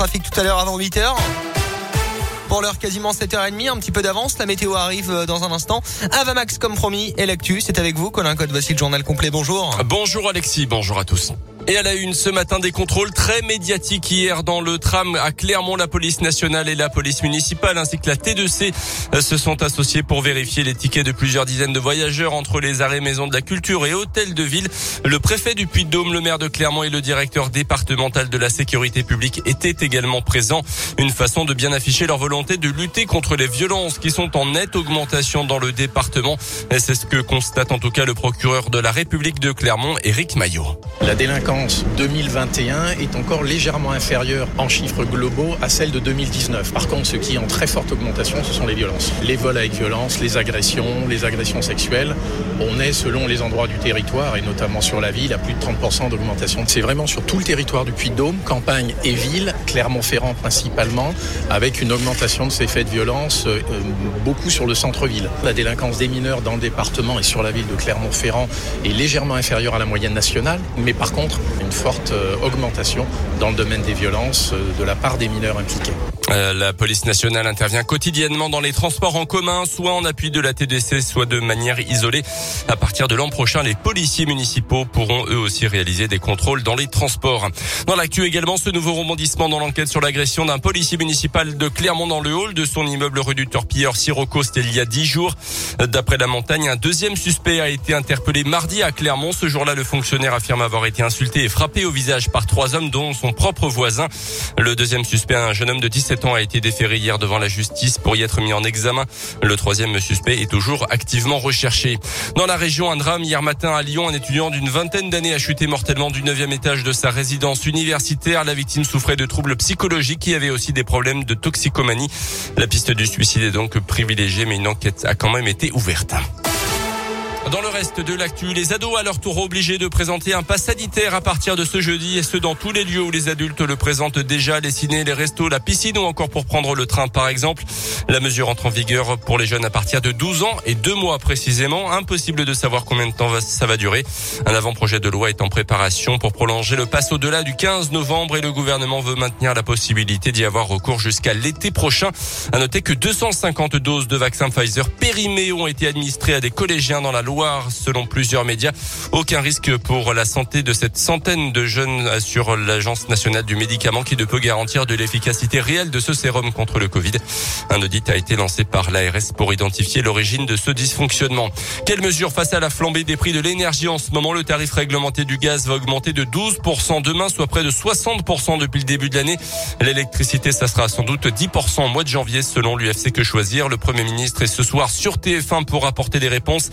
trafic tout à l'heure avant 8h. Pour l'heure, quasiment 7h30, un petit peu d'avance. La météo arrive euh, dans un instant. Avamax, comme promis, et l'actu, c'est avec vous. Colin Code, voici le journal complet. Bonjour. Bonjour Alexis, bonjour à tous. Et à la une ce matin des contrôles très médiatiques hier dans le tram à Clermont. La police nationale et la police municipale ainsi que la T2C euh, se sont associés pour vérifier les tickets de plusieurs dizaines de voyageurs entre les arrêts maisons de la culture et hôtels de ville. Le préfet du Puy-de-Dôme, le maire de Clermont et le directeur départemental de la sécurité publique étaient également présents. Une façon de bien afficher leur volonté de lutter contre les violences qui sont en nette augmentation dans le département. C'est ce que constate en tout cas le procureur de la République de Clermont, Éric Maillot. 2021 est encore légèrement inférieure en chiffres globaux à celle de 2019. Par contre, ce qui est en très forte augmentation, ce sont les violences. Les vols avec violence, les agressions, les agressions sexuelles. On est, selon les endroits du territoire, et notamment sur la ville, à plus de 30% d'augmentation. C'est vraiment sur tout le territoire du Puy-de-Dôme, campagne et ville, Clermont-Ferrand principalement, avec une augmentation de ces faits de violence, euh, beaucoup sur le centre-ville. La délinquance des mineurs dans le département et sur la ville de Clermont-Ferrand est légèrement inférieure à la moyenne nationale, mais par contre, une forte euh, augmentation dans le domaine des violences euh, de la part des mineurs impliqués. Euh, la police nationale intervient quotidiennement dans les transports en commun, soit en appui de la TDC, soit de manière isolée. À partir de l'an prochain, les policiers municipaux pourront eux aussi réaliser des contrôles dans les transports. Dans l'actu également, ce nouveau rebondissement dans l'enquête sur l'agression d'un policier municipal de Clermont dans le hall de son immeuble rue du Torpilleur Sirocco, c'était il y a dix jours. D'après la montagne, un deuxième suspect a été interpellé mardi à Clermont. Ce jour-là, le fonctionnaire affirme avoir été insulté et frappé au visage par trois hommes, dont son propre voisin. Le deuxième suspect, un jeune homme de 17 a été déféré hier devant la justice pour y être mis en examen. Le troisième suspect est toujours activement recherché. Dans la région, un drame hier matin à Lyon, un étudiant d'une vingtaine d'années a chuté mortellement du neuvième étage de sa résidence universitaire. La victime souffrait de troubles psychologiques et avait aussi des problèmes de toxicomanie. La piste du suicide est donc privilégiée, mais une enquête a quand même été ouverte. Dans le reste de l'actu, les ados à leur tour obligés de présenter un pass sanitaire à partir de ce jeudi et ce dans tous les lieux où les adultes le présentent déjà, les ciné, les restos, la piscine ou encore pour prendre le train par exemple. La mesure entre en vigueur pour les jeunes à partir de 12 ans et deux mois précisément. Impossible de savoir combien de temps ça va durer. Un avant-projet de loi est en préparation pour prolonger le pass au-delà du 15 novembre et le gouvernement veut maintenir la possibilité d'y avoir recours jusqu'à l'été prochain. À noter que 250 doses de vaccin Pfizer périmées ont été administrées à des collégiens dans la Loire, selon plusieurs médias. Aucun risque pour la santé de cette centaine de jeunes, assure l'Agence nationale du médicament qui ne peut garantir de l'efficacité réelle de ce sérum contre le Covid. Un audit a été lancé par l'ARS pour identifier l'origine de ce dysfonctionnement. Quelles mesures face à la flambée des prix de l'énergie en ce moment? Le tarif réglementé du gaz va augmenter de 12% demain, soit près de 60% depuis le début de l'année. L'électricité, ça sera sans doute 10% au mois de janvier selon l'UFC Que Choisir. Le Premier ministre est ce soir sur TF1 pour apporter des réponses.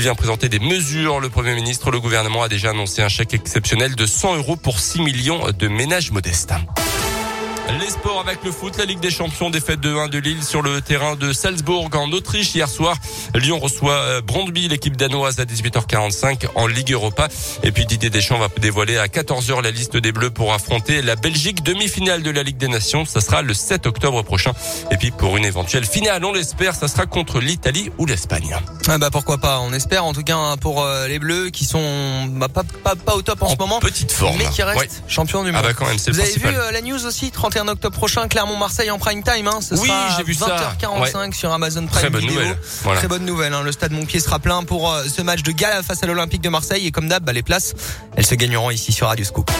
Il vient présenter des mesures. Le Premier ministre, le gouvernement a déjà annoncé un chèque exceptionnel de 100 euros pour 6 millions de ménages modestes. Les sports avec le foot, la Ligue des Champions, défaite de 1 de Lille sur le terrain de Salzbourg en Autriche hier soir. Lyon reçoit euh, Brondby, l'équipe danoise à 18h45 en Ligue Europa. Et puis Didier Deschamps va dévoiler à 14h la liste des Bleus pour affronter la Belgique, demi-finale de la Ligue des Nations. Ça sera le 7 octobre prochain. Et puis pour une éventuelle finale, on l'espère, ça sera contre l'Italie ou l'Espagne. Ah bah pourquoi pas, on espère en tout cas hein, pour euh, les Bleus qui sont bah, pas, pas, pas au top en, En ce moment. petite forme. Mais qui restent Ouais. champions du Ah monde. bah quand même, c'est Vous le avez vu euh, la news aussi, 31 octobre prochain, Clermont-Marseille en prime time. Hein, ce Oui, j'ai vu ça. 20h45 sur Amazon Prime Très bonne nouvelle. Voilà. Très bonne nouvelle. hein, le stade Montpied sera plein pour euh, ce match de gala face à l'Olympique de Marseille. Et comme d'hab, bah, les places, elles se gagneront ici sur Radio Scoop.